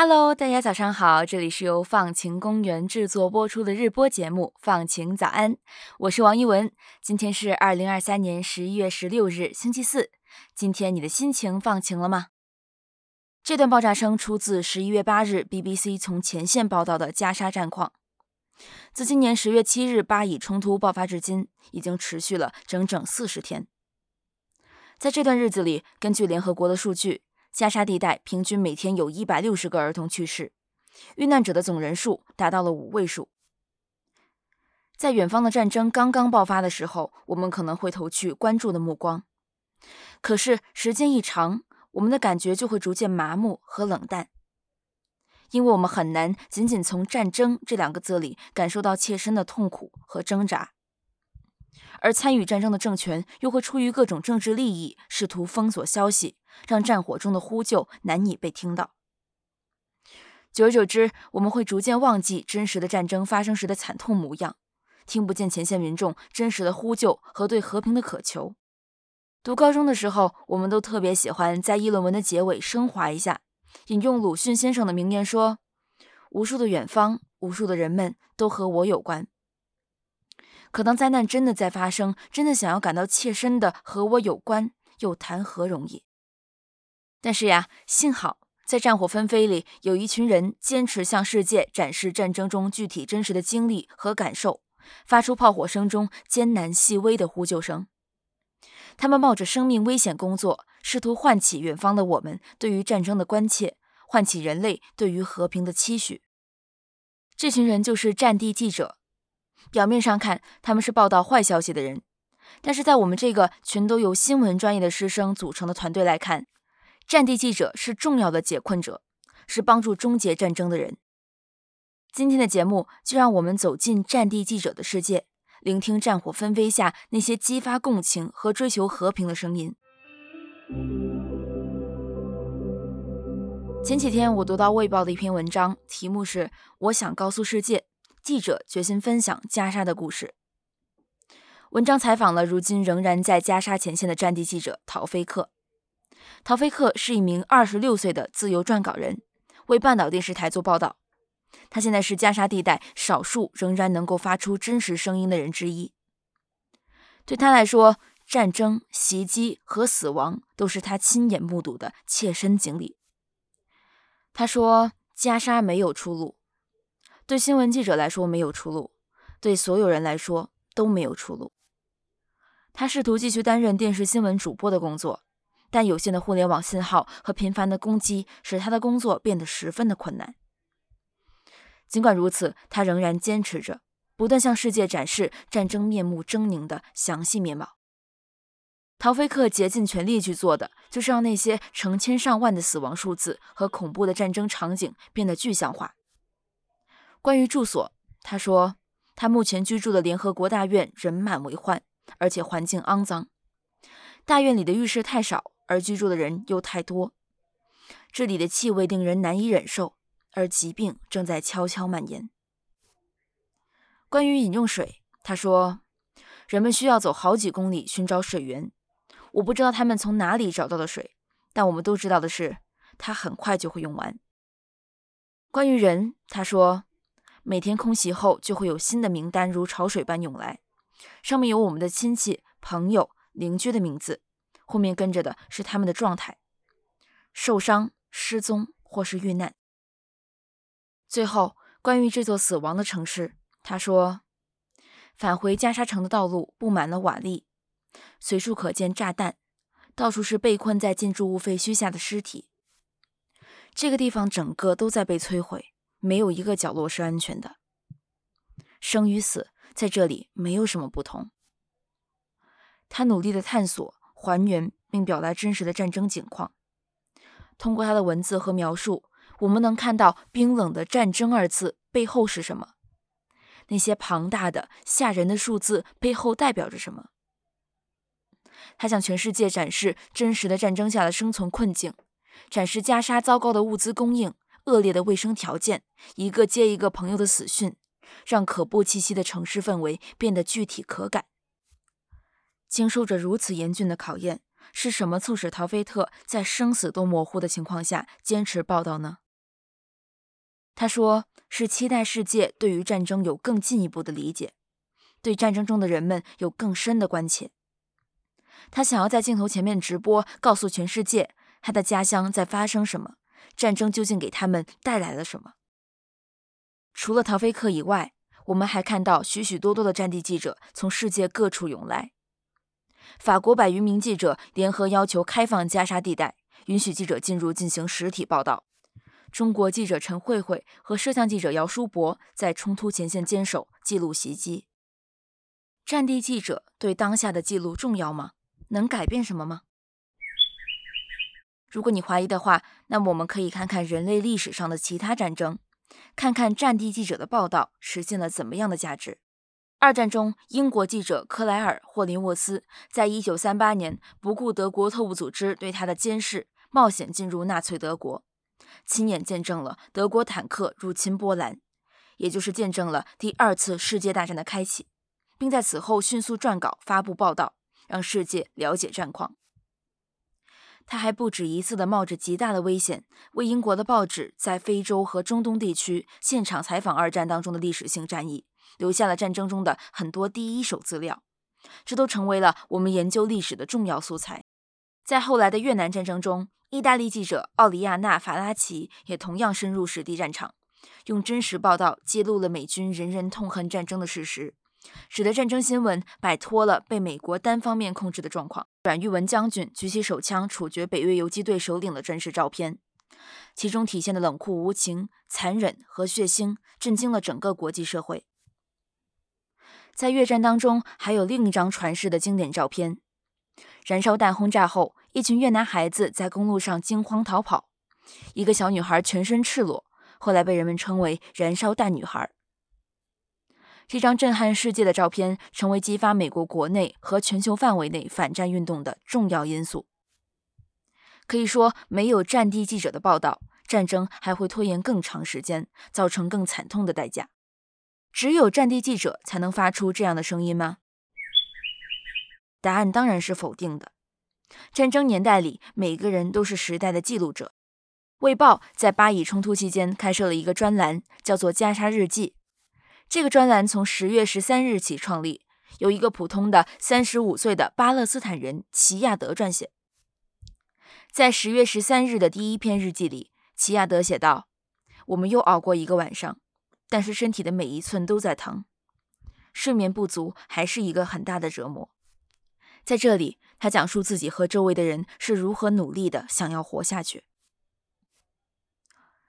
Hello，大家早上好，这里是由放晴公园制作播出的日播节目《放晴早安》，我是王一文。今天是二零二三年十一月十六日，星期四。今天你的心情放晴了吗？这段爆炸声出自十一月八日 BBC 从前线报道的加沙战况。自今年十月七日巴以冲突爆发至今，已经持续了整整四十天。在这段日子里，根据联合国的数据。加沙地带平均每天有一百六十个儿童去世，遇难者的总人数达到了五位数。在远方的战争刚刚爆发的时候，我们可能会投去关注的目光，可是时间一长，我们的感觉就会逐渐麻木和冷淡，因为我们很难仅仅从“战争”这两个字里感受到切身的痛苦和挣扎。而参与战争的政权又会出于各种政治利益，试图封锁消息，让战火中的呼救难以被听到。久而久之，我们会逐渐忘记真实的战争发生时的惨痛模样，听不见前线民众真实的呼救和对和平的渴求。读高中的时候，我们都特别喜欢在议论文的结尾升华一下，引用鲁迅先生的名言说：“无数的远方，无数的人们，都和我有关。”可当灾难真的在发生，真的想要感到切身的和我有关，又谈何容易？但是呀，幸好在战火纷飞里，有一群人坚持向世界展示战争中具体真实的经历和感受，发出炮火声中艰难细微的呼救声。他们冒着生命危险工作，试图唤起远方的我们对于战争的关切，唤起人类对于和平的期许。这群人就是战地记者。表面上看，他们是报道坏消息的人，但是在我们这个全都由新闻专业的师生组成的团队来看，战地记者是重要的解困者，是帮助终结战争的人。今天的节目就让我们走进战地记者的世界，聆听战火纷飞下那些激发共情和追求和平的声音。前几天我读到《卫报》的一篇文章，题目是“我想告诉世界”。记者决心分享加沙的故事。文章采访了如今仍然在加沙前线的战地记者陶菲克。陶菲克是一名二十六岁的自由撰稿人，为半岛电视台做报道。他现在是加沙地带少数仍然能够发出真实声音的人之一。对他来说，战争、袭击和死亡都是他亲眼目睹的切身经历。他说：“加沙没有出路。”对新闻记者来说没有出路，对所有人来说都没有出路。他试图继续担任电视新闻主播的工作，但有限的互联网信号和频繁的攻击使他的工作变得十分的困难。尽管如此，他仍然坚持着，不断向世界展示战争面目狰狞的详细面貌。陶菲克竭尽全力去做的，就是让那些成千上万的死亡数字和恐怖的战争场景变得具象化。关于住所，他说，他目前居住的联合国大院人满为患，而且环境肮脏。大院里的浴室太少，而居住的人又太多。这里的气味令人难以忍受，而疾病正在悄悄蔓延。关于饮用水，他说，人们需要走好几公里寻找水源。我不知道他们从哪里找到的水，但我们都知道的是，它很快就会用完。关于人，他说。每天空袭后，就会有新的名单如潮水般涌来，上面有我们的亲戚、朋友、邻居的名字，后面跟着的是他们的状态：受伤、失踪或是遇难。最后，关于这座死亡的城市，他说：“返回加沙城的道路布满了瓦砾，随处可见炸弹，到处是被困在建筑物废墟下的尸体。这个地方整个都在被摧毁。”没有一个角落是安全的。生与死在这里没有什么不同。他努力的探索、还原并表达真实的战争景况。通过他的文字和描述，我们能看到冰冷的“战争”二字背后是什么？那些庞大的、吓人的数字背后代表着什么？他向全世界展示真实的战争下的生存困境，展示加沙糟糕的物资供应。恶劣的卫生条件，一个接一个朋友的死讯，让可怖气息的城市氛围变得具体可感。经受着如此严峻的考验，是什么促使陶菲特在生死都模糊的情况下坚持报道呢？他说是期待世界对于战争有更进一步的理解，对战争中的人们有更深的关切。他想要在镜头前面直播，告诉全世界他的家乡在发生什么，战争究竟给他们带来了什么。除了陶菲克以外，我们还看到许许多多的战地记者从世界各处涌来。法国百余名记者联合要求开放加沙地带，允许记者进入进行实体报道。中国记者陈慧慧和摄像记者姚书博在冲突前线坚守，记录袭击。战地记者对当下的记录重要吗？能改变什么吗？如果你怀疑的话，那么我们可以看看人类历史上的其他战争，看看战地记者的报道实现了怎么样的价值。二战中，英国记者克莱尔·霍林沃斯在一九三八年不顾德国特务组织对他的监视，冒险进入纳粹德国，亲眼见证了德国坦克入侵波兰，也就是见证了第二次世界大战的开启，并在此后迅速撰稿发布报道。让世界了解战况。他还不止一次地冒着极大的危险，为英国的报纸在非洲和中东地区现场采访二战当中的历史性战役，留下了战争中的很多第一手资料。这都成为了我们研究历史的重要素材。在后来的越南战争中，意大利记者奥里亚纳·法拉奇也同样深入实地战场，用真实报道揭露了美军人人痛恨战争的事实。使得战争新闻摆脱了被美国单方面控制的状况。阮玉文将军举起手枪处决北越游击队首领的真实照片，其中体现的冷酷无情、残忍和血腥，震惊了整个国际社会。在越战当中，还有另一张传世的经典照片：燃烧弹轰炸后，一群越南孩子在公路上惊慌逃跑，一个小女孩全身赤裸，后来被人们称为“燃烧弹女孩”。这张震撼世界的照片，成为激发美国国内和全球范围内反战运动的重要因素。可以说，没有战地记者的报道，战争还会拖延更长时间，造成更惨痛的代价。只有战地记者才能发出这样的声音吗？答案当然是否定的。战争年代里，每个人都是时代的记录者。《卫报》在巴以冲突期间开设了一个专栏，叫做《加沙日记》。这个专栏从十月十三日起创立，由一个普通的三十五岁的巴勒斯坦人齐亚德撰写。在十月十三日的第一篇日记里，齐亚德写道：“我们又熬过一个晚上，但是身体的每一寸都在疼，睡眠不足还是一个很大的折磨。”在这里，他讲述自己和周围的人是如何努力的想要活下去。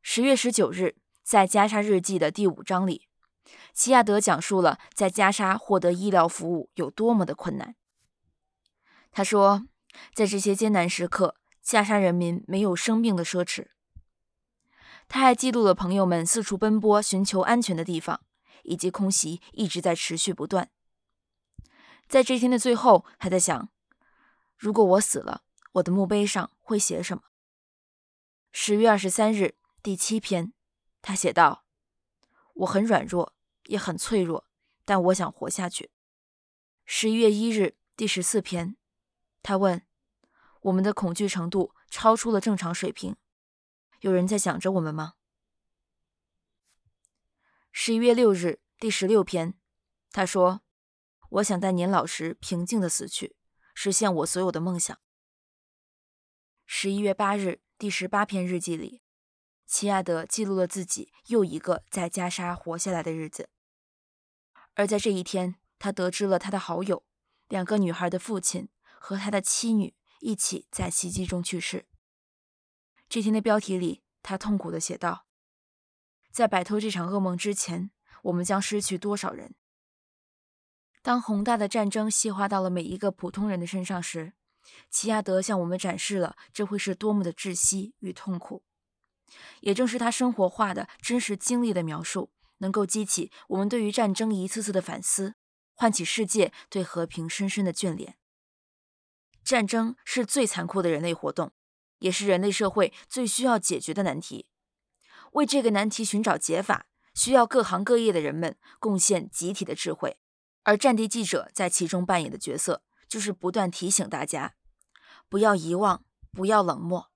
十月十九日，在加沙日记的第五章里。齐亚德讲述了在加沙获得医疗服务有多么的困难。他说，在这些艰难时刻，加沙人民没有生命的奢侈。他还记录了朋友们四处奔波寻求安全的地方，以及空袭一直在持续不断。在这天的最后，他在想：如果我死了，我的墓碑上会写什么？十月二十三日，第七篇，他写道：“我很软弱。”也很脆弱，但我想活下去。十一月一日，第十四篇，他问：“我们的恐惧程度超出了正常水平，有人在想着我们吗？”十一月六日，第十六篇，他说：“我想在年老时平静的死去，实现我所有的梦想。”十一月八日，第十八篇日记里。齐亚德记录了自己又一个在加沙活下来的日子，而在这一天，他得知了他的好友两个女孩的父亲和他的妻女一起在袭击中去世。这天的标题里，他痛苦地写道：“在摆脱这场噩梦之前，我们将失去多少人？”当宏大的战争细化到了每一个普通人的身上时，齐亚德向我们展示了这会是多么的窒息与痛苦。也正是他生活化的真实经历的描述，能够激起我们对于战争一次次的反思，唤起世界对和平深深的眷恋。战争是最残酷的人类活动，也是人类社会最需要解决的难题。为这个难题寻找解法，需要各行各业的人们贡献集体的智慧，而战地记者在其中扮演的角色，就是不断提醒大家，不要遗忘，不要冷漠。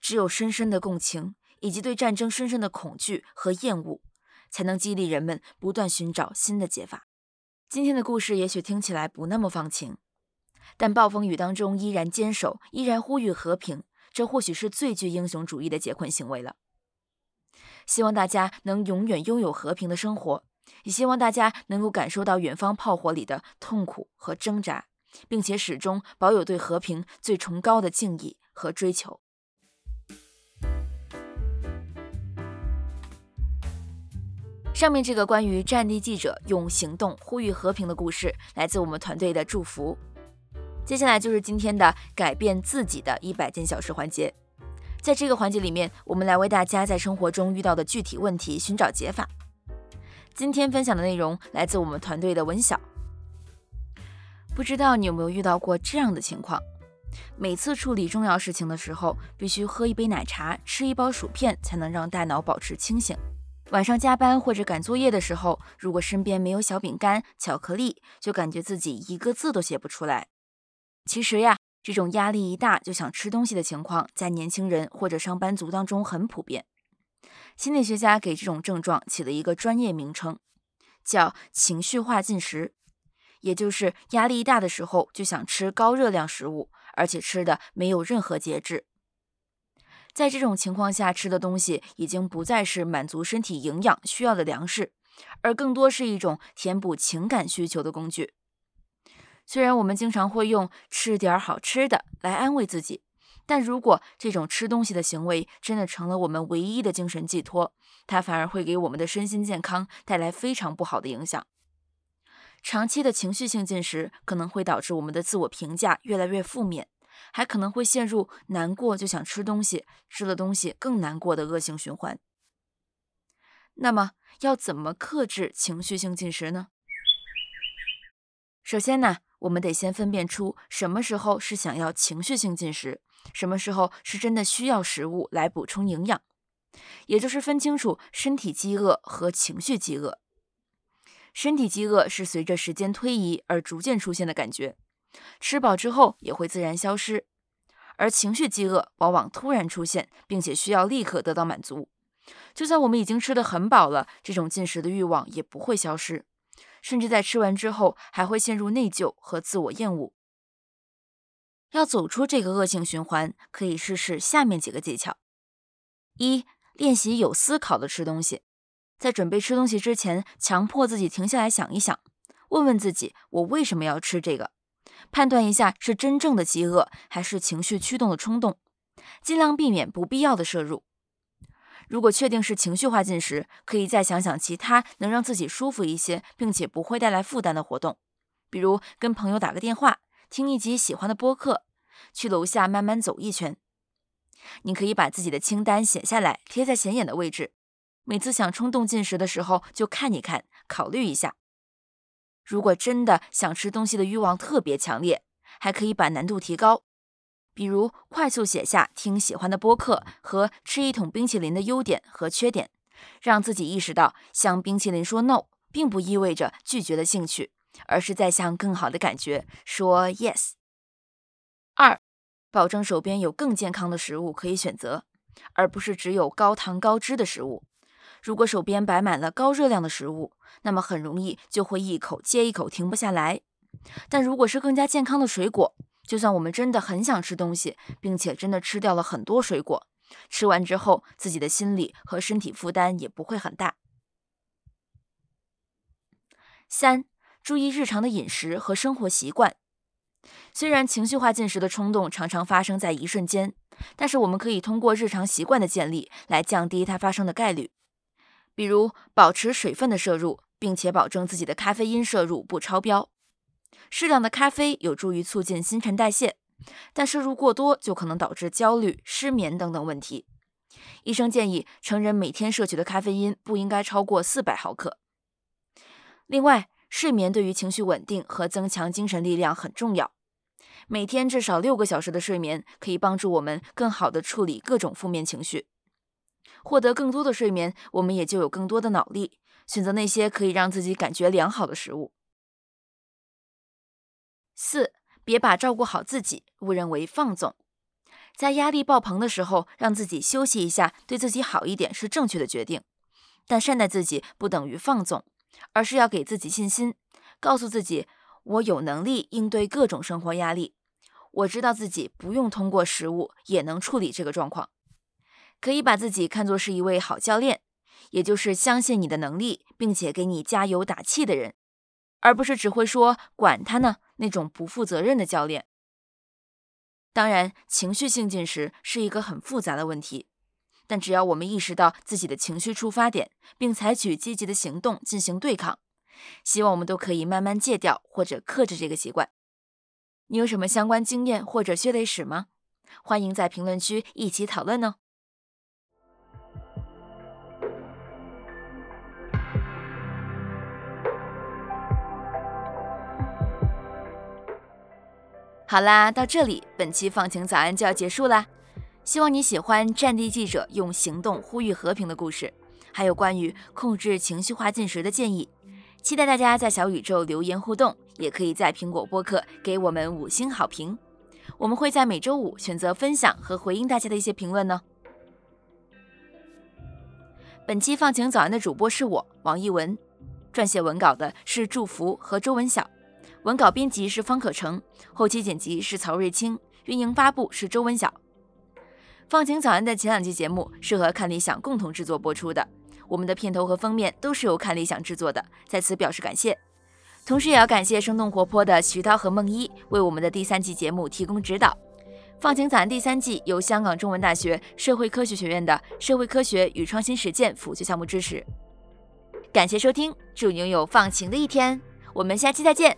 只有深深的共情，以及对战争深深的恐惧和厌恶，才能激励人们不断寻找新的解法。今天的故事也许听起来不那么放晴，但暴风雨当中依然坚守，依然呼吁和平，这或许是最具英雄主义的解困行为了。希望大家能永远拥有和平的生活，也希望大家能够感受到远方炮火里的痛苦和挣扎，并且始终保有对和平最崇高的敬意和追求。上面这个关于战地记者用行动呼吁和平的故事，来自我们团队的祝福。接下来就是今天的改变自己的一百件小事环节。在这个环节里面，我们来为大家在生活中遇到的具体问题寻找解法。今天分享的内容来自我们团队的文晓。不知道你有没有遇到过这样的情况：每次处理重要事情的时候，必须喝一杯奶茶、吃一包薯片，才能让大脑保持清醒。晚上加班或者赶作业的时候，如果身边没有小饼干、巧克力，就感觉自己一个字都写不出来。其实呀。这种压力一大就想吃东西的情况，在年轻人或者上班族当中很普遍。心理学家给这种症状起了一个专业名称，叫情绪化进食，也就是压力一大的时候就想吃高热量食物，而且吃的没有任何节制。在这种情况下吃的东西已经不再是满足身体营养需要的粮食，而更多是一种填补情感需求的工具。虽然我们经常会用吃点好吃的来安慰自己，但如果这种吃东西的行为真的成了我们唯一的精神寄托，它反而会给我们的身心健康带来非常不好的影响。长期的情绪性进食可能会导致我们的自我评价越来越负面，还可能会陷入难过就想吃东西，吃了东西更难过的恶性循环。那么，要怎么克制情绪性进食呢？首先呢？我们得先分辨出什么时候是想要情绪性进食，什么时候是真的需要食物来补充营养，也就是分清楚身体饥饿和情绪饥饿。身体饥饿是随着时间推移而逐渐出现的感觉，吃饱之后也会自然消失；而情绪饥饿往往突然出现，并且需要立刻得到满足。就算我们已经吃得很饱了，这种进食的欲望也不会消失。甚至在吃完之后还会陷入内疚和自我厌恶。要走出这个恶性循环，可以试试下面几个技巧：一、练习有思考的吃东西，在准备吃东西之前，强迫自己停下来想一想，问问自己我为什么要吃这个，判断一下是真正的饥饿还是情绪驱动的冲动，尽量避免不必要的摄入。如果确定是情绪化进食，可以再想想其他能让自己舒服一些，并且不会带来负担的活动，比如跟朋友打个电话，听一集喜欢的播客，去楼下慢慢走一圈。你可以把自己的清单写下来，贴在显眼的位置，每次想冲动进食的时候就看一看，考虑一下。如果真的想吃东西的欲望特别强烈，还可以把难度提高。比如快速写下听喜欢的播客和吃一桶冰淇淋的优点和缺点，让自己意识到向冰淇淋说 no 并不意味着拒绝了兴趣，而是在向更好的感觉说 yes。二，保证手边有更健康的食物可以选择，而不是只有高糖高脂的食物。如果手边摆满了高热量的食物，那么很容易就会一口接一口停不下来。但如果是更加健康的水果，就算我们真的很想吃东西，并且真的吃掉了很多水果，吃完之后自己的心理和身体负担也不会很大。三、注意日常的饮食和生活习惯。虽然情绪化进食的冲动常常发生在一瞬间，但是我们可以通过日常习惯的建立来降低它发生的概率。比如保持水分的摄入，并且保证自己的咖啡因摄入不超标。适量的咖啡有助于促进新陈代谢，但摄入过多就可能导致焦虑、失眠等等问题。医生建议成人每天摄取的咖啡因不应该超过四百毫克。另外，睡眠对于情绪稳定和增强精神力量很重要。每天至少六个小时的睡眠可以帮助我们更好地处理各种负面情绪。获得更多的睡眠，我们也就有更多的脑力，选择那些可以让自己感觉良好的食物。四，别把照顾好自己误认为放纵。在压力爆棚的时候，让自己休息一下，对自己好一点是正确的决定。但善待自己不等于放纵，而是要给自己信心，告诉自己我有能力应对各种生活压力。我知道自己不用通过食物也能处理这个状况。可以把自己看作是一位好教练，也就是相信你的能力，并且给你加油打气的人，而不是只会说“管他呢”那种不负责任的教练。当然，情绪性进食是一个很复杂的问题，但只要我们意识到自己的情绪出发点，并采取积极的行动进行对抗，希望我们都可以慢慢戒掉或者克制这个习惯。你有什么相关经验或者血泪史吗？欢迎在评论区一起讨论哦。好啦，到这里，本期放晴早安就要结束啦。希望你喜欢战地记者用行动呼吁和平的故事，还有关于控制情绪化进食的建议。期待大家在小宇宙留言互动，也可以在苹果播客给我们五星好评。我们会在每周五选择分享和回应大家的一些评论呢。本期放晴早安的主播是我王一文，撰写文稿的是祝福和周文晓。文稿编辑是方可成，后期剪辑是曹瑞清，运营发布是周文晓。放晴早安的前两期节目是和看理想共同制作播出的，我们的片头和封面都是由看理想制作的，在此表示感谢。同时也要感谢生动活泼的徐涛和梦一为我们的第三季节目提供指导。放晴早安第三季由香港中文大学社会科学学院的社会科学与创新实践辅修项目支持。感谢收听，祝你拥有放晴的一天，我们下期再见。